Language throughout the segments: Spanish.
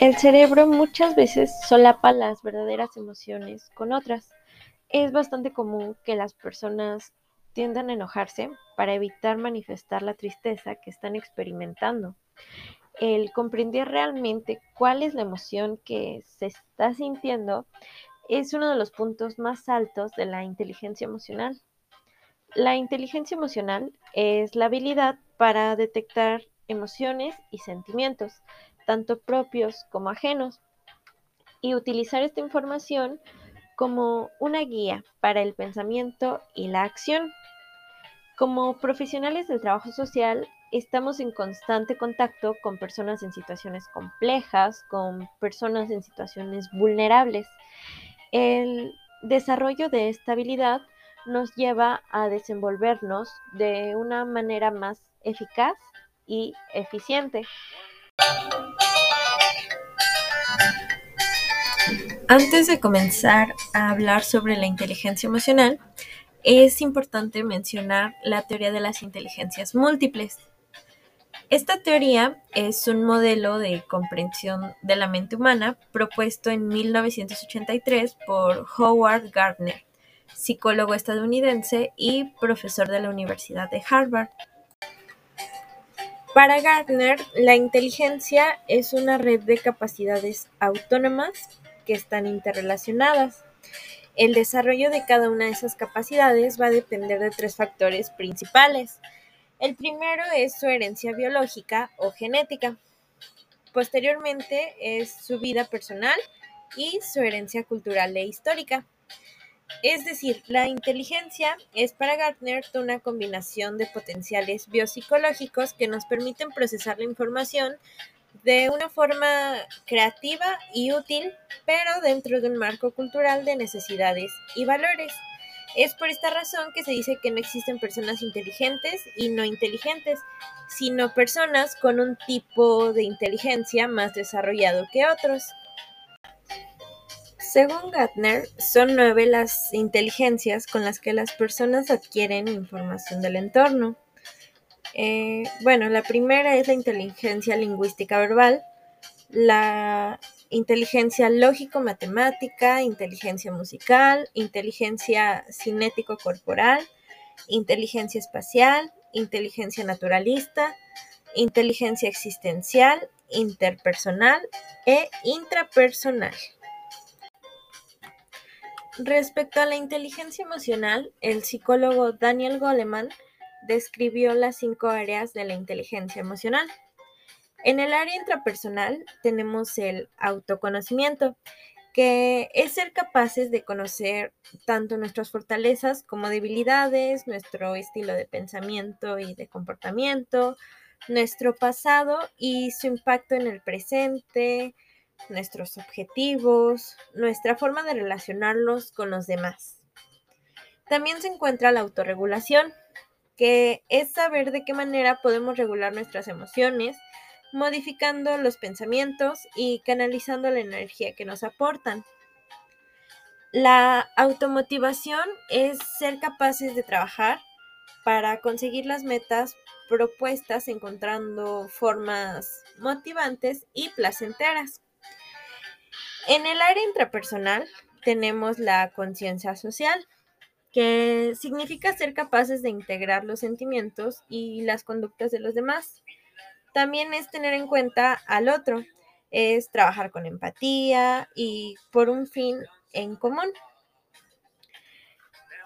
El cerebro muchas veces solapa las verdaderas emociones con otras. Es bastante común que las personas tiendan a enojarse para evitar manifestar la tristeza que están experimentando. El comprender realmente cuál es la emoción que se está sintiendo es uno de los puntos más altos de la inteligencia emocional. La inteligencia emocional es la habilidad para detectar emociones y sentimientos, tanto propios como ajenos, y utilizar esta información como una guía para el pensamiento y la acción. Como profesionales del trabajo social, estamos en constante contacto con personas en situaciones complejas, con personas en situaciones vulnerables. El desarrollo de esta habilidad nos lleva a desenvolvernos de una manera más eficaz y eficiente. Antes de comenzar a hablar sobre la inteligencia emocional, es importante mencionar la teoría de las inteligencias múltiples. Esta teoría es un modelo de comprensión de la mente humana propuesto en 1983 por Howard Gardner, psicólogo estadounidense y profesor de la Universidad de Harvard. Para Gardner, la inteligencia es una red de capacidades autónomas están interrelacionadas. El desarrollo de cada una de esas capacidades va a depender de tres factores principales. El primero es su herencia biológica o genética. Posteriormente es su vida personal y su herencia cultural e histórica. Es decir, la inteligencia es para Gartner una combinación de potenciales biopsicológicos que nos permiten procesar la información de una forma creativa y útil, pero dentro de un marco cultural de necesidades y valores. Es por esta razón que se dice que no existen personas inteligentes y no inteligentes, sino personas con un tipo de inteligencia más desarrollado que otros. Según Gartner, son nueve las inteligencias con las que las personas adquieren información del entorno. Eh, bueno, la primera es la inteligencia lingüística verbal, la inteligencia lógico-matemática, inteligencia musical, inteligencia cinético-corporal, inteligencia espacial, inteligencia naturalista, inteligencia existencial, interpersonal e intrapersonal. Respecto a la inteligencia emocional, el psicólogo Daniel Goleman describió las cinco áreas de la inteligencia emocional. En el área intrapersonal tenemos el autoconocimiento, que es ser capaces de conocer tanto nuestras fortalezas como debilidades, nuestro estilo de pensamiento y de comportamiento, nuestro pasado y su impacto en el presente, nuestros objetivos, nuestra forma de relacionarlos con los demás. También se encuentra la autorregulación, que es saber de qué manera podemos regular nuestras emociones, modificando los pensamientos y canalizando la energía que nos aportan. La automotivación es ser capaces de trabajar para conseguir las metas propuestas encontrando formas motivantes y placenteras. En el área intrapersonal tenemos la conciencia social, que significa ser capaces de integrar los sentimientos y las conductas de los demás. También es tener en cuenta al otro, es trabajar con empatía y por un fin en común.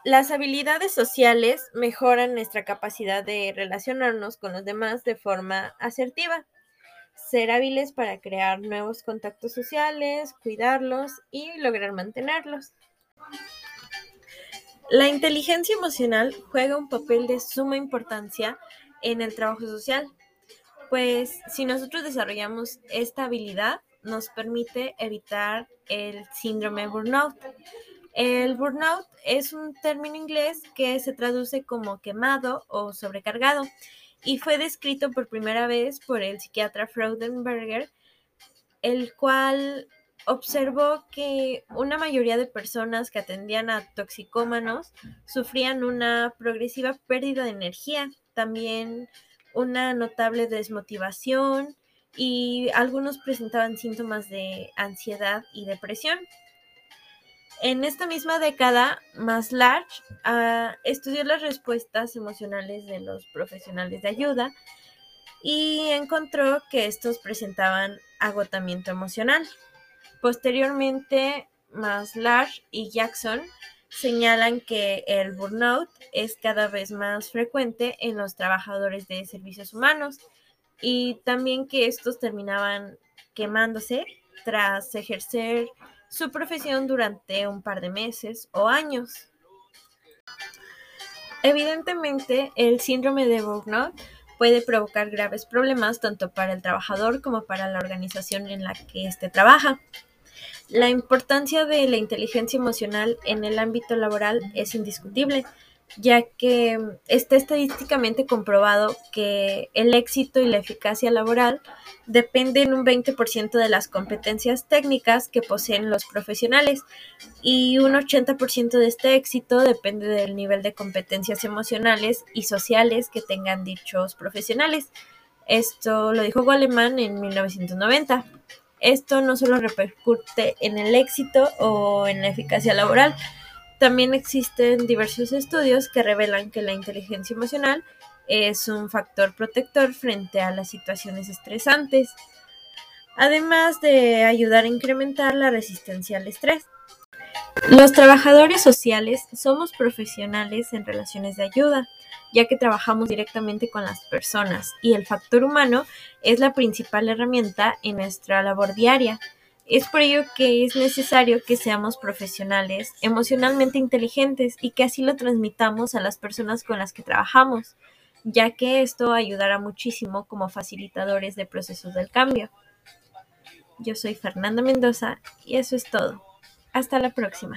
Las habilidades sociales mejoran nuestra capacidad de relacionarnos con los demás de forma asertiva ser hábiles para crear nuevos contactos sociales, cuidarlos y lograr mantenerlos. La inteligencia emocional juega un papel de suma importancia en el trabajo social, pues si nosotros desarrollamos esta habilidad, nos permite evitar el síndrome burnout. El burnout es un término inglés que se traduce como quemado o sobrecargado y fue descrito por primera vez por el psiquiatra Freudenberger, el cual observó que una mayoría de personas que atendían a toxicómanos sufrían una progresiva pérdida de energía, también una notable desmotivación y algunos presentaban síntomas de ansiedad y depresión. En esta misma década, Maslarch uh, estudió las respuestas emocionales de los profesionales de ayuda y encontró que estos presentaban agotamiento emocional. Posteriormente, Maslarch y Jackson señalan que el burnout es cada vez más frecuente en los trabajadores de servicios humanos y también que estos terminaban quemándose tras ejercer su profesión durante un par de meses o años. Evidentemente, el síndrome de burnout puede provocar graves problemas tanto para el trabajador como para la organización en la que éste trabaja. La importancia de la inteligencia emocional en el ámbito laboral es indiscutible, ya que está estadísticamente comprobado que el éxito y la eficacia laboral dependen un 20% de las competencias técnicas que poseen los profesionales y un 80% de este éxito depende del nivel de competencias emocionales y sociales que tengan dichos profesionales. Esto lo dijo Goleman en 1990. Esto no solo repercute en el éxito o en la eficacia laboral, también existen diversos estudios que revelan que la inteligencia emocional es un factor protector frente a las situaciones estresantes, además de ayudar a incrementar la resistencia al estrés. Los trabajadores sociales somos profesionales en relaciones de ayuda, ya que trabajamos directamente con las personas y el factor humano es la principal herramienta en nuestra labor diaria. Es por ello que es necesario que seamos profesionales, emocionalmente inteligentes y que así lo transmitamos a las personas con las que trabajamos, ya que esto ayudará muchísimo como facilitadores de procesos del cambio. Yo soy Fernanda Mendoza y eso es todo. Hasta la próxima.